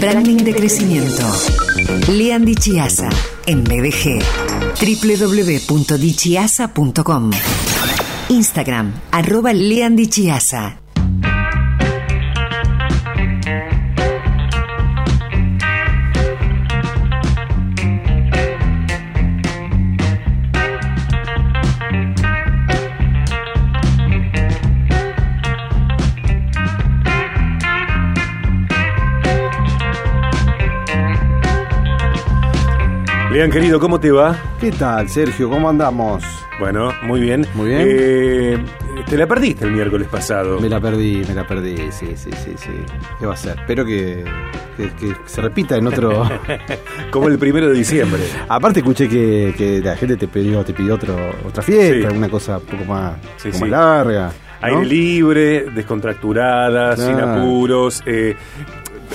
Branding de crecimiento. Lean Dichiasa en BDG. www.dichiasa.com. Instagram, arroba. Lean, querido, ¿cómo te va? ¿Qué tal, Sergio? ¿Cómo andamos? Bueno, muy bien. Muy bien. Eh, te la perdiste el miércoles pasado. Me la perdí, me la perdí, sí, sí, sí, sí. ¿Qué va a ser? Espero que, que- que se repita en otro... Como el primero de diciembre. Aparte escuché que, que la gente te pidió, te pidió otro, otra fiesta, Sí. alguna cosa un poco más, Sí, sí. larga. ¿no? Aire libre, descontracturada, sin apuros. eh,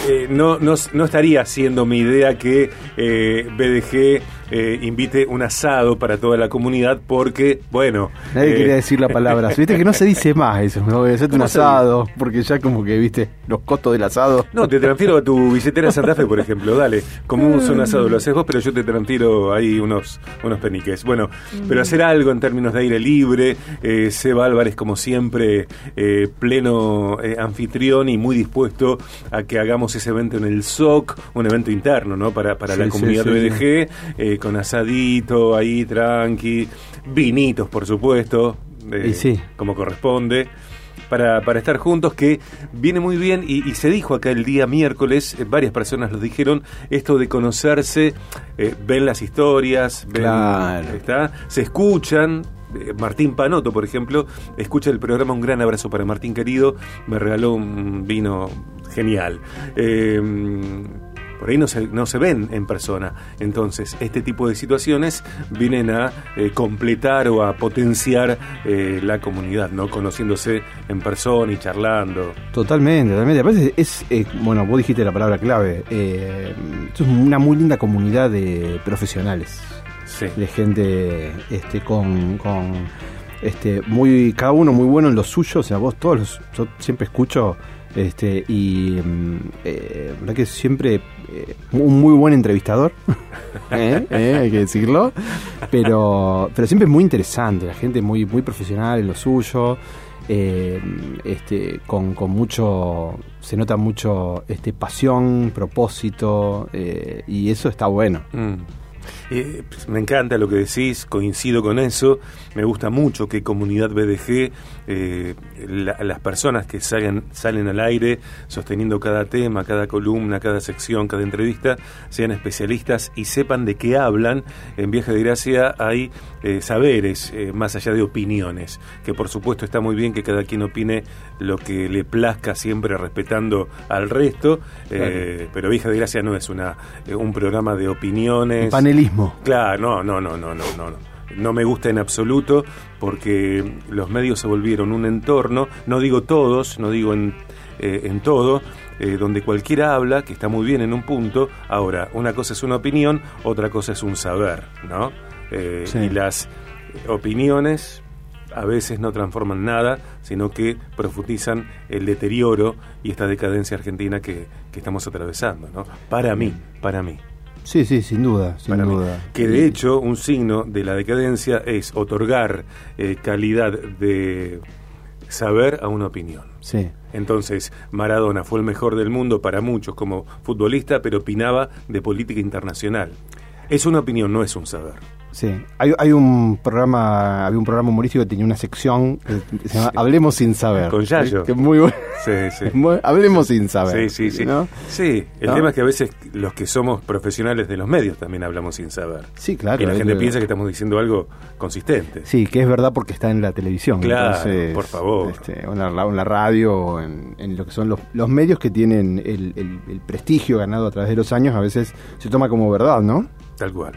eh, no, no, no estaría siendo mi idea que eh, BDG eh, invite un asado para toda la comunidad porque, bueno... Nadie eh, quería decir la palabra. Viste que no se dice más eso. ¿no? Voy a hacerte un ¿Cómo se asado. Porque ya como que, viste, los costos del asado. No, te transfiero a tu billetera Santa Fe, por ejemplo. Dale, como un son asado lo haces vos, pero yo te transfiero ahí unos, unos peniques. Bueno, pero hacer algo en términos de aire libre. Eh, Seba Álvarez, como siempre, eh, pleno anfitrión y muy dispuesto a que hagamos ese evento en el SOC, un evento interno, ¿no? Para, para Sí, la sí, comunidad sí, BDG, eh, con asadito ahí, tranqui, vinitos, por supuesto. eh, sí. Como corresponde para, para estar juntos, que viene muy bien y, y se dijo acá el día miércoles, eh, varias personas lo dijeron, esto de conocerse, eh, ven las historias, ven, Claro. ¿está? se escuchan. eh, Martín Panoto, por ejemplo, escucha el programa, un gran abrazo para Martín querido, me regaló un vino genial. Eh, por ahí no se, no se ven en persona. Entonces, este tipo de situaciones vienen a eh, completar o a potenciar eh, la comunidad, ¿no? Conociéndose en persona y charlando. Totalmente, totalmente. Aparte es, eh, bueno, vos dijiste la palabra clave. Es una muy linda comunidad de profesionales. Sí. de gente este con, con este muy cada uno muy bueno en lo suyo o sea vos todos los, yo siempre escucho este y mm, eh, la verdad que siempre eh, un muy buen entrevistador ¿eh? ¿eh? hay que decirlo pero pero siempre es muy interesante la gente muy muy profesional en lo suyo este con, con mucho se nota mucho este pasión propósito y eso está bueno Mm. Eh, pues, me encanta lo que decís, coincido con eso. Me gusta mucho que comunidad BDG, eh, la- las personas que salgan, salen al aire sosteniendo cada tema, cada columna, cada sección, cada entrevista, sean especialistas y sepan de qué hablan. En Viaje de Gracia hay eh, saberes eh, más allá de opiniones, que por supuesto está muy bien que cada quien opine lo que le plazca, siempre respetando al resto. eh, pero Viaje de Gracia no es una, eh, un programa de opiniones. panelismo Claro, no, no, no, no, no, no. No me gusta en absoluto porque los medios se volvieron un entorno, no digo todos, no digo en, eh, en todo, eh, donde cualquiera habla, que está muy bien en un punto. Ahora, una cosa es una opinión, otra cosa es un saber, ¿no? Eh, Sí. Y las opiniones a veces no transforman nada, sino que profundizan el deterioro y esta decadencia argentina que, que estamos atravesando, ¿no? Para mí, para mí Sí, sí, sin duda, sin mí. duda. Que de hecho un signo de la decadencia es otorgar eh, calidad de saber a una opinión. Sí, Entonces, Maradona fue el mejor del mundo para muchos como futbolista, pero opinaba de política internacional. Es una opinión, no es un saber. sí. Hay, hay un programa, había un programa humorístico que tenía una sección que se llama Hablemos sin saber. Con Yayo. Que es muy bueno. Sí, sí. Hablemos sin saber. Sí, sí, sí. ¿no? Sí, el ¿No? tema es que a veces los que somos profesionales de los medios también hablamos sin saber. Sí, claro. y la gente que- piensa que estamos diciendo algo consistente. Sí, que es verdad porque está en la televisión. Claro, entonces, por favor. este, en, la, en la radio, en, en lo que son los, los medios que tienen el, el- el prestigio ganado a través de los años, a veces se toma como verdad, ¿no? Tal cual.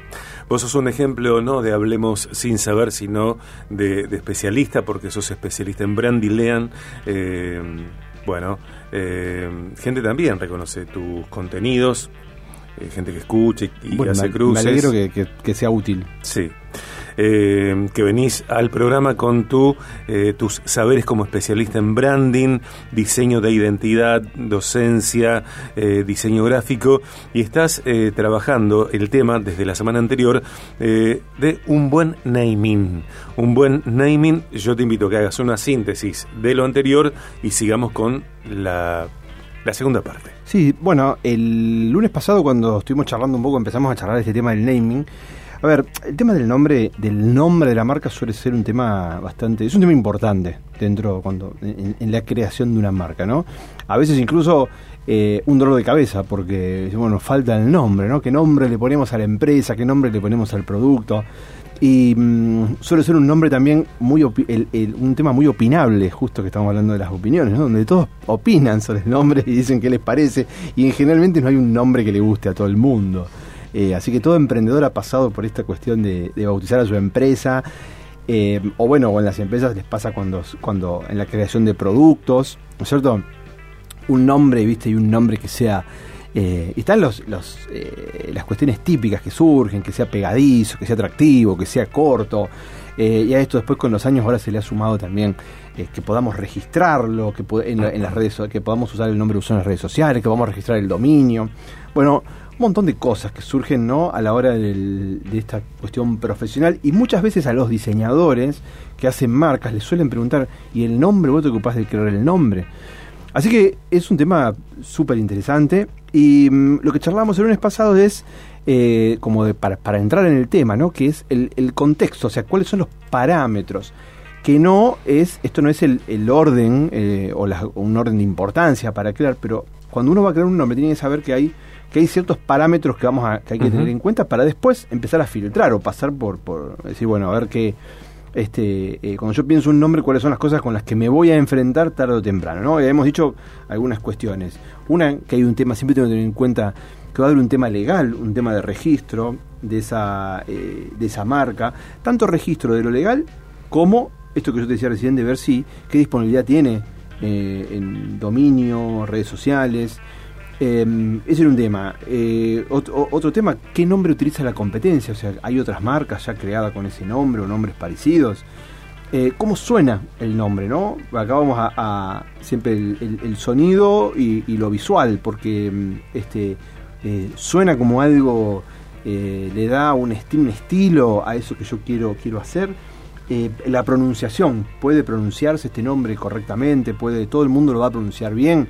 Vos sos un ejemplo no de hablemos sin saber, sino de, de especialista, porque sos especialista en brand y lean. Eh, bueno, eh, gente también reconoce tus contenidos, eh, gente que escucha y, y Bueno, hace me, cruces. me alegro que, que- que sea útil. Sí. Eh, que venís al programa con tu, eh, tus saberes como especialista en branding, diseño de identidad, docencia, eh, diseño gráfico, y estás trabajando el tema desde la semana anterior de un buen naming. Un buen naming, yo te invito a que hagas una síntesis de lo anterior y sigamos con la la segunda parte. Sí, bueno, el lunes pasado cuando estuvimos charlando un poco empezamos a charlar este tema del naming. A ver, el tema del nombre, del nombre de la marca suele ser un tema bastante, es un tema importante dentro cuando en, la creación de una marca, ¿no? A veces incluso eh, un dolor de cabeza porque bueno falta el nombre, ¿no? ¿Qué nombre le ponemos a la empresa? ¿Qué nombre le ponemos al producto? Y mm, suele ser un nombre también muy un tema muy opinable, justo que estamos hablando de las opiniones, ¿no? donde todos opinan sobre el nombre y dicen qué les parece, y generalmente no hay un nombre que le guste a todo el mundo. Eh, así que todo emprendedor ha pasado por esta cuestión de, bautizar a su empresa. Eh, o bueno, o en las empresas les pasa cuando, cuando en la creación de productos, ¿no es cierto? Un nombre, ¿viste? Y un nombre que sea eh, están los, los eh, las cuestiones típicas que surgen, que sea pegadizo, que sea atractivo, que sea corto. Eh, y a esto después con los años ahora se le ha sumado también que podamos registrarlo, que en, las redes, que podamos usar el nombre de en las redes sociales, que podamos registrar el dominio. Bueno, un montón de cosas que surgen ¿no? a la hora de esta cuestión profesional y muchas veces a los diseñadores que hacen marcas les suelen preguntar, ¿y el nombre? ¿Vos te ocupás de crear el nombre? Así que es un tema súper interesante y mm, lo que charlamos el lunes pasado es eh, como de, para, para, entrar en el tema, ¿no? Que es el, contexto, o sea, cuáles son los parámetros. Que no es, esto no es el, el orden eh, o un orden de importancia para crear, pero cuando uno va a crear un nombre tiene que saber que hay que hay ciertos parámetros que vamos a, que hay que tener en cuenta para después empezar a filtrar o pasar por, por decir, bueno, a ver qué, este, eh, cuando yo pienso un nombre, cuáles son las cosas con las que me voy a enfrentar tarde o temprano. ¿no? Hemos dicho algunas cuestiones. Una, que hay un tema, siempre tengo que tener en cuenta que va a haber un tema legal, un tema de registro de esa, eh, de esa marca, tanto registro de lo legal como esto que yo te decía recién de ver si qué disponibilidad tiene eh, en dominio, redes sociales, eh, ese era un tema. Eh, otro, tema, ¿qué nombre utiliza la competencia? O sea, ¿hay otras marcas ya creadas con ese nombre o nombres parecidos? Eh, ¿Cómo suena el nombre? ¿no? Acá vamos a, siempre el, sonido y, lo visual, porque mm, este, eh, suena como algo, le da un, un, estilo a eso que yo quiero, quiero hacer. la pronunciación, puede pronunciarse este nombre correctamente, puede, todo el mundo lo va a pronunciar bien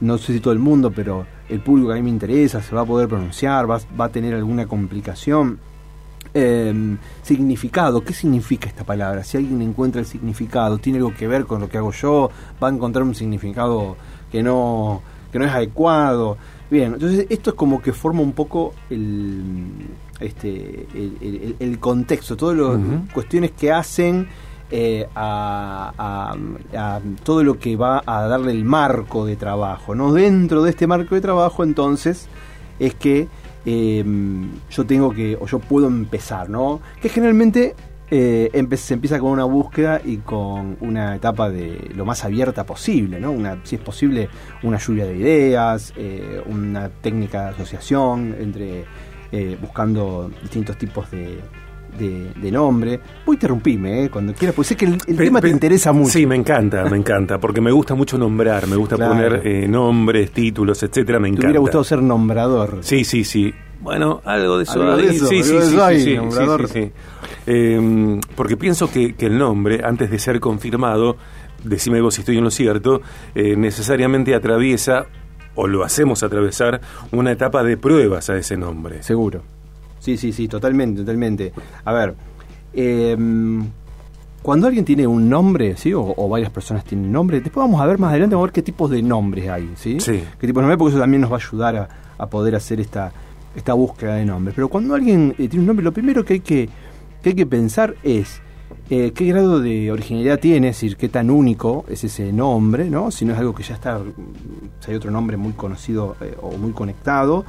no sé si todo el mundo, pero el público que a mí me interesa se va a poder pronunciar, va, va a tener alguna complicación. Em, significado, ¿qué significa esta palabra? Si alguien encuentra el significado, tiene algo que ver con lo que hago yo, va a encontrar un significado que no, que no es adecuado. Bien, entonces esto es como que forma un poco el, este, el, contexto, todas las cuestiones que hacen eh, a, todo lo que va a darle el marco de trabajo. ¿no? Dentro de este marco de trabajo, entonces, es que eh, yo tengo que, o yo puedo empezar, ¿no? Que generalmente eh, se empieza con una búsqueda y con una etapa de lo más abierta posible, ¿no? Una, si es posible, una lluvia de ideas, una técnica de asociación entre buscando distintos tipos de, de, nombre. Voy a interrumpirme eh, cuando quieras, porque sé que el, tema te interesa mucho. Sí, me encanta, me encanta, porque me gusta mucho nombrar, me gusta poner eh, nombres, títulos, etcétera, me encanta. Me hubiera gustado ser nombrador. Sí, sí, sí. Bueno, algo de eso. sí, sí, sí, nombrador. sí, em, porque pienso que, que el nombre, antes de ser confirmado, decime vos si estoy en lo cierto, eh, necesariamente atraviesa o lo hacemos atravesar una etapa de pruebas a ese nombre. Seguro. Sí, sí, sí, totalmente, totalmente. A ver, em, cuando alguien tiene un nombre, ¿sí? O, varias personas tienen nombre, después vamos a ver más adelante, a ver qué tipos de nombres hay, ¿sí? sí. ¿Qué tipos de nombres? Porque eso también nos va a ayudar a, poder hacer esta, esta búsqueda de nombres. Pero cuando alguien eh, tiene un nombre, lo primero que hay que, que, hay que pensar es eh, qué grado de originalidad tiene, es decir, qué tan único es ese nombre, ¿no? Si no es algo que ya está, si hay otro nombre muy conocido eh, o muy conectado.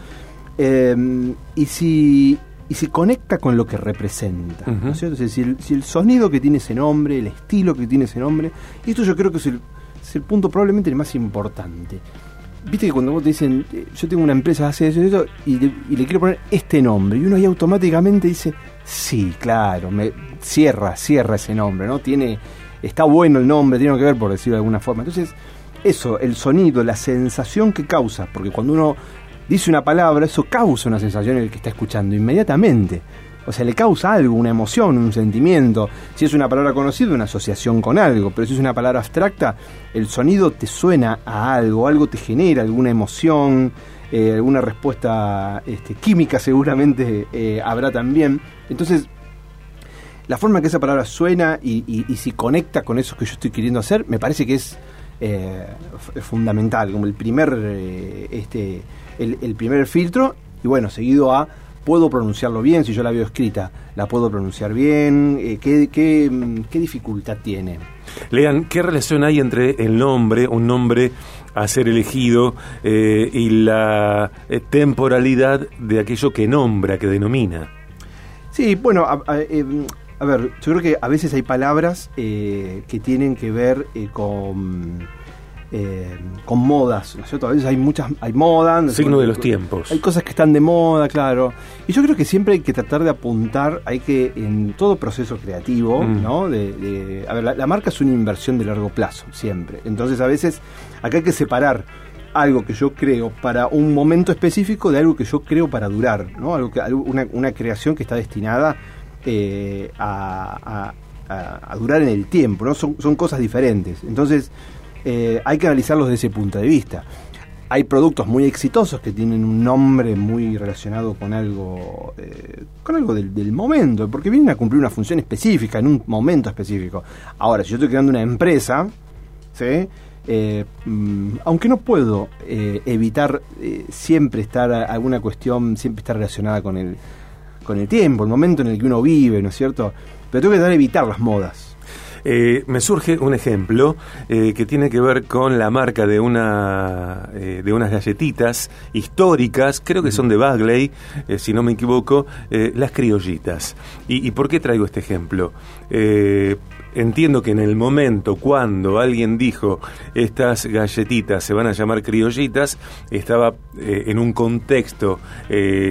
Em, y si y se conecta con lo que representa. ¿no es cierto? si, el, sonido que tiene ese nombre, el estilo que tiene ese nombre, y esto yo creo que es el, punto probablemente el más importante. viste que cuando vos te dicen, eh, yo tengo una empresa hace eso y eso, y le, y le quiero poner este nombre, y uno ahí automáticamente dice, sí, claro, me cierra, cierra ese nombre, ¿no? Tiene, está bueno el nombre, tiene que ver, por decirlo de alguna forma. Entonces, eso, el sonido, la sensación que causa, porque cuando uno dice una palabra, eso causa una sensación en el que está escuchando inmediatamente. O sea, le causa algo, una emoción, un sentimiento. Si es una palabra conocida, una asociación con algo. Pero si es una palabra abstracta, el sonido te suena a algo, algo te genera alguna emoción, eh, alguna respuesta este, química seguramente eh, habrá también. Entonces, la forma que esa palabra suena y, y, si conecta con eso que yo estoy queriendo hacer, me parece que es eh, fundamental, como el primer, este, el, el primer filtro. Y bueno, seguido a puedo pronunciarlo bien, si yo la veo escrita, la puedo pronunciar bien, eh, ¿qué, qué, qué dificultad tiene? Lean, ¿qué relación hay entre el nombre, un nombre a ser elegido, eh, y la eh, temporalidad de aquello que nombra, que denomina? Sí, bueno, a, a, a ver, yo creo que a veces hay palabras eh, que tienen que ver eh, con eh, con modas, ¿no es cierto? A veces hay muchas, hay moda. ¿no? Signo de los tiempos. Hay cosas que están de moda, claro. Y yo creo que siempre hay que tratar de apuntar, hay que, en todo proceso creativo, mm. ¿no? De, de, a ver, la, la, marca es una inversión de largo plazo, siempre. Entonces a veces acá hay que separar algo que yo creo para un momento específico de algo que yo creo para durar, ¿no? Algo que, una, una creación que está destinada eh, a, a, a, durar en el tiempo, ¿no? Son, son cosas diferentes. Entonces, eh, hay que analizarlos desde ese punto de vista. Hay productos muy exitosos que tienen un nombre muy relacionado con algo, eh, con algo del, del, momento, porque vienen a cumplir una función específica en un momento específico. Ahora, si yo estoy creando una empresa. Eh, mm, aunque no puedo eh, evitar siempre estar alguna cuestión, siempre estar relacionada con el, con el tiempo, el momento en el que uno vive, ¿no es cierto? Pero tengo que evitar las modas. Eh, me surge un ejemplo eh, que tiene que ver con la marca de una eh, de unas galletitas históricas, creo que son de Bagley, si no me equivoco, las criollitas. ¿Y, ¿Y, por qué traigo este ejemplo? entiendo que en el momento cuando alguien dijo estas galletitas se van a llamar criollitas, estaba en un contexto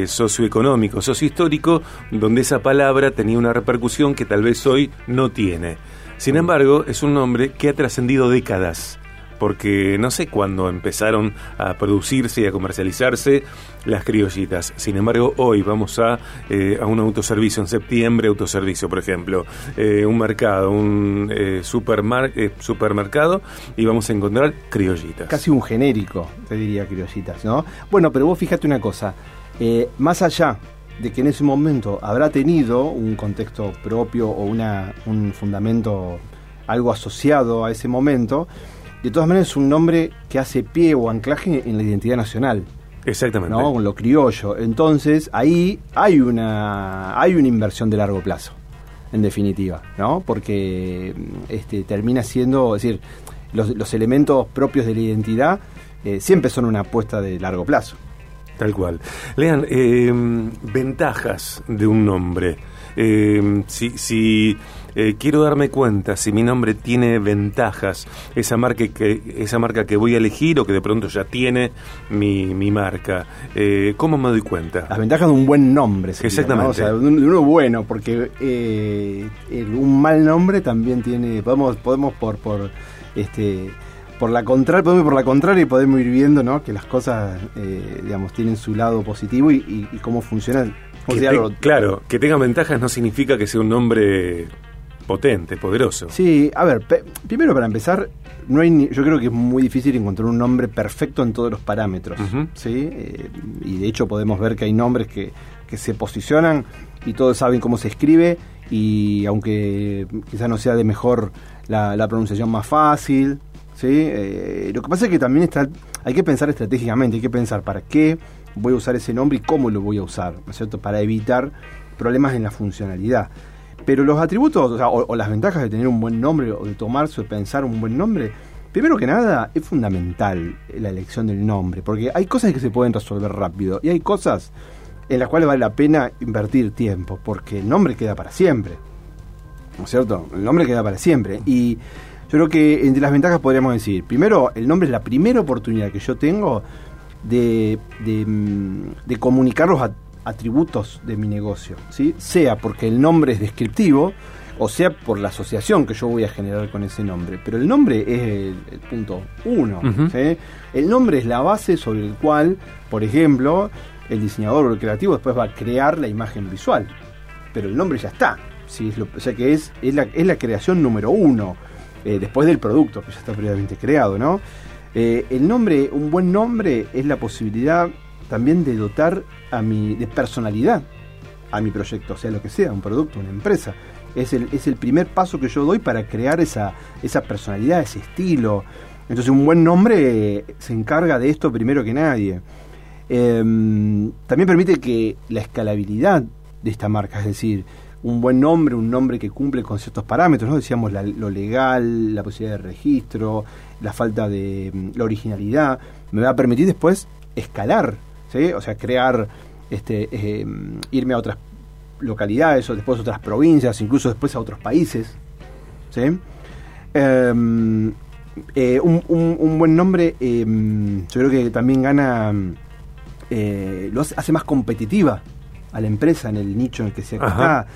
socioeconómico, sociohistórico, donde esa palabra tenía una repercusión que tal vez hoy no tiene. Sin embargo, es un nombre que ha trascendido décadas porque no sé cuándo empezaron a producirse y a comercializarse las criollitas. Sin embargo, hoy vamos a, eh, a un autoservicio, en septiembre autoservicio, por ejemplo, eh, un mercado, un eh, supermar eh, supermercado, y vamos a encontrar criollitas. Casi un genérico, te diría criollitas, ¿no? Bueno, pero vos fíjate una cosa, eh, más allá de que en ese momento habrá tenido un contexto propio o una, un fundamento, algo asociado a ese momento, de todas maneras es un nombre que hace pie o anclaje en la identidad nacional. Exactamente. ¿no? Con lo criollo. Entonces, ahí hay una, hay una inversión de largo plazo, en definitiva, ¿no? Porque este, termina siendo, es decir, los, los elementos propios de la identidad eh, siempre son una apuesta de largo plazo. Tal cual. Lean, eh, ventajas de un nombre. Eh, si, si eh, quiero darme cuenta si mi nombre tiene ventajas, esa marca que, esa marca que voy a elegir o que de pronto ya tiene mi, mi marca, eh, ¿cómo me doy cuenta? Las ventajas de un buen nombre. Sería, Exactamente. ¿no? O sea, de uno bueno, porque eh, el, un mal nombre también tiene, podemos, podemos por, por este por la contraria, podemos ir por la contraria y podemos ir viendo ¿no? que las cosas, eh, digamos, tienen su lado positivo y, y, y cómo funcionan. Que te, claro, que tenga ventajas no significa que sea un nombre potente, poderoso. Sí, a ver, primero para empezar, no hay ni, yo creo que es muy difícil encontrar un nombre perfecto en todos los parámetros, uh -huh. ¿sí? Eh, y de hecho podemos ver que hay nombres que, que se posicionan y todos saben cómo se escribe y aunque quizás no sea de mejor la, la pronunciación más fácil, ¿sí? Eh, lo que pasa es que también hay que pensar estratégicamente, hay que pensar para qué voy a usar ese nombre y cómo lo voy a usar, ¿no es cierto? Para evitar problemas en la funcionalidad. Pero los atributos, o, sea, o, o, las ventajas de tener un buen nombre o de tomarse o pensar un buen nombre, primero que nada es fundamental la elección del nombre, porque hay cosas que se pueden resolver rápido y hay cosas en las cuales vale la pena invertir tiempo, porque el nombre queda para siempre. ¿No es cierto? El nombre queda para siempre. Y Yo creo que entre las ventajas podríamos decir, primero, el nombre es la primera oportunidad que yo tengo de, de, mm, de comunicar los at- atributos de mi negocio, ¿sí? sea porque el nombre es descriptivo, o sea por la asociación que yo voy a generar con ese nombre. Pero el nombre es el, el punto uno. El nombre es la base sobre el cual, por ejemplo, el diseñador o el creativo después va a crear la imagen visual. Pero el nombre ya está. ¿sí? Es lo- o sea que es, es, la, es la creación número uno, eh, después del producto que ya está previamente creado. ¿no? Eh, el nombre, un buen nombre, es la posibilidad también de dotar a mi, de personalidad a mi proyecto, sea lo que sea, un producto, una empresa. Es el, es el primer paso que yo doy para crear esa, esa personalidad, ese estilo. Entonces un buen nombre eh, se encarga de esto primero que nadie. Eh, también permite que la escalabilidad de esta marca, es decir, un buen nombre, un nombre que cumple con ciertos parámetros, ¿no? Decíamos lo legal, la posibilidad de registro, la falta de mm, la originalidad, me va a permitir después escalar, ¿sí? O sea, crear, este, eh, irme a otras localidades o después a otras provincias, incluso después a otros países, ¿sí? Eh, eh, un, un- buen nombre, eh, yo creo que también gana, eh, lo hace, hace más competitiva a la empresa en el nicho en el que se está.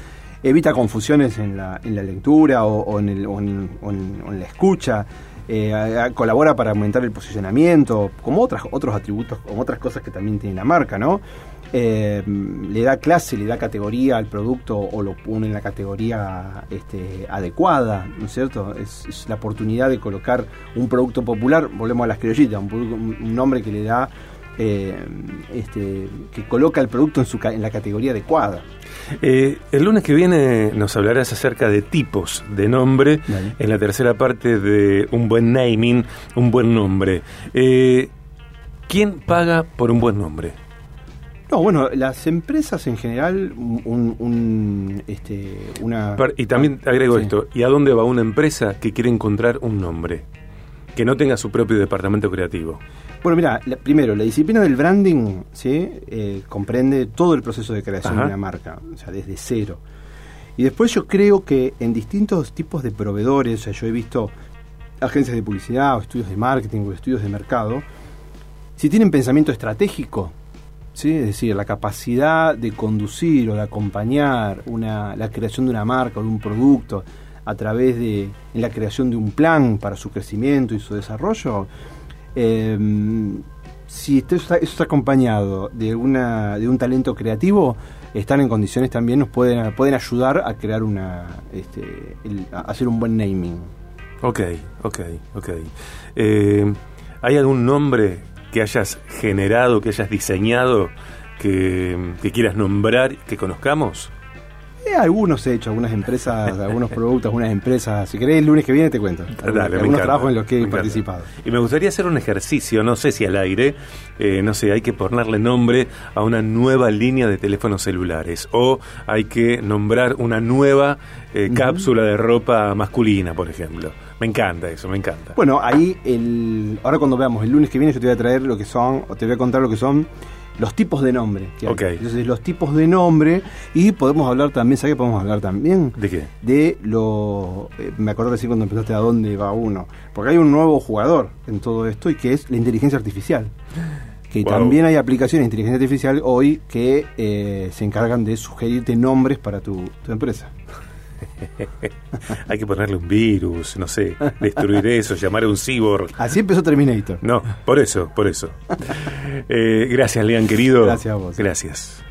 Evita confusiones en la, en la lectura o, o en el- o en- o en- o en la escucha. eh, a- a- colabora para aumentar el posicionamiento, como otras, otros atributos, como otras cosas que también tiene la marca, ¿no? Eh, le da clase, le da categoría al producto o lo pone en la categoría este, adecuada, ¿no es cierto? Es, es la oportunidad de colocar un producto popular, volvemos a las criollitas, un- un nombre que le da, eh, este, que coloca el producto en, su, en la categoría adecuada. Eh, el lunes que viene nos hablarás acerca de tipos de nombre Dale. en la tercera parte de un buen naming, un buen nombre. Eh, ¿Quién paga por un buen nombre? No, bueno, las empresas en general, un, un, este, una... Y también agrego Sí. esto, ¿y a dónde va una empresa que quiere encontrar un nombre? Que no tenga su propio departamento creativo. Bueno, mira, la- primero, la disciplina del branding ¿sí? Eh, comprende todo el proceso de creación Ajá. de una marca, o sea, desde cero. Y después yo creo que en distintos tipos de proveedores, o sea, yo he visto agencias de publicidad o estudios de marketing o estudios de mercado, si tienen pensamiento estratégico, ¿sí? es decir, la capacidad de conducir o de acompañar una, la creación de una marca o de un producto a través de en la creación de un plan para su crecimiento y su desarrollo, eh, si esto está, eso está acompañado de una de un talento creativo, están en condiciones también nos pueden pueden ayudar a crear una este, hacer un buen naming. Ok, ok, ok. Eh, ¿Hay algún nombre que hayas generado, que hayas diseñado, que quieras nombrar, que conozcamos? Eh, algunos he hecho, algunas empresas, algunos productos, algunas empresas. Si querés, el lunes que viene te cuento. Algunos, Dale, algunos trabajos en los que he participado. Y me gustaría hacer un ejercicio, no sé si al aire, eh, no sé, hay que ponerle nombre a una nueva línea de teléfonos celulares o hay que nombrar una nueva eh, cápsula de ropa masculina, por ejemplo. Me encanta eso, me encanta. Bueno, ahí el, ahora cuando veamos el lunes que viene yo te voy a traer lo que son, o te voy a contar lo que son los tipos de nombre. Entonces los tipos de nombre y podemos hablar también, ¿sabes qué podemos hablar también? ¿De qué? De lo... eh, me acordé recién cuando empezaste a dónde va uno. Porque hay un nuevo jugador en todo esto y que es la inteligencia artificial. Que Wow. también hay aplicaciones de inteligencia artificial hoy que eh, se encargan de sugerirte nombres para tu, tu empresa. Hay que ponerle un virus, no sé, destruir eso, llamar a un cyborg. Así empezó Terminator. No, por eso, por eso. Eh, gracias, Lean, querido. Gracias a vos. Gracias.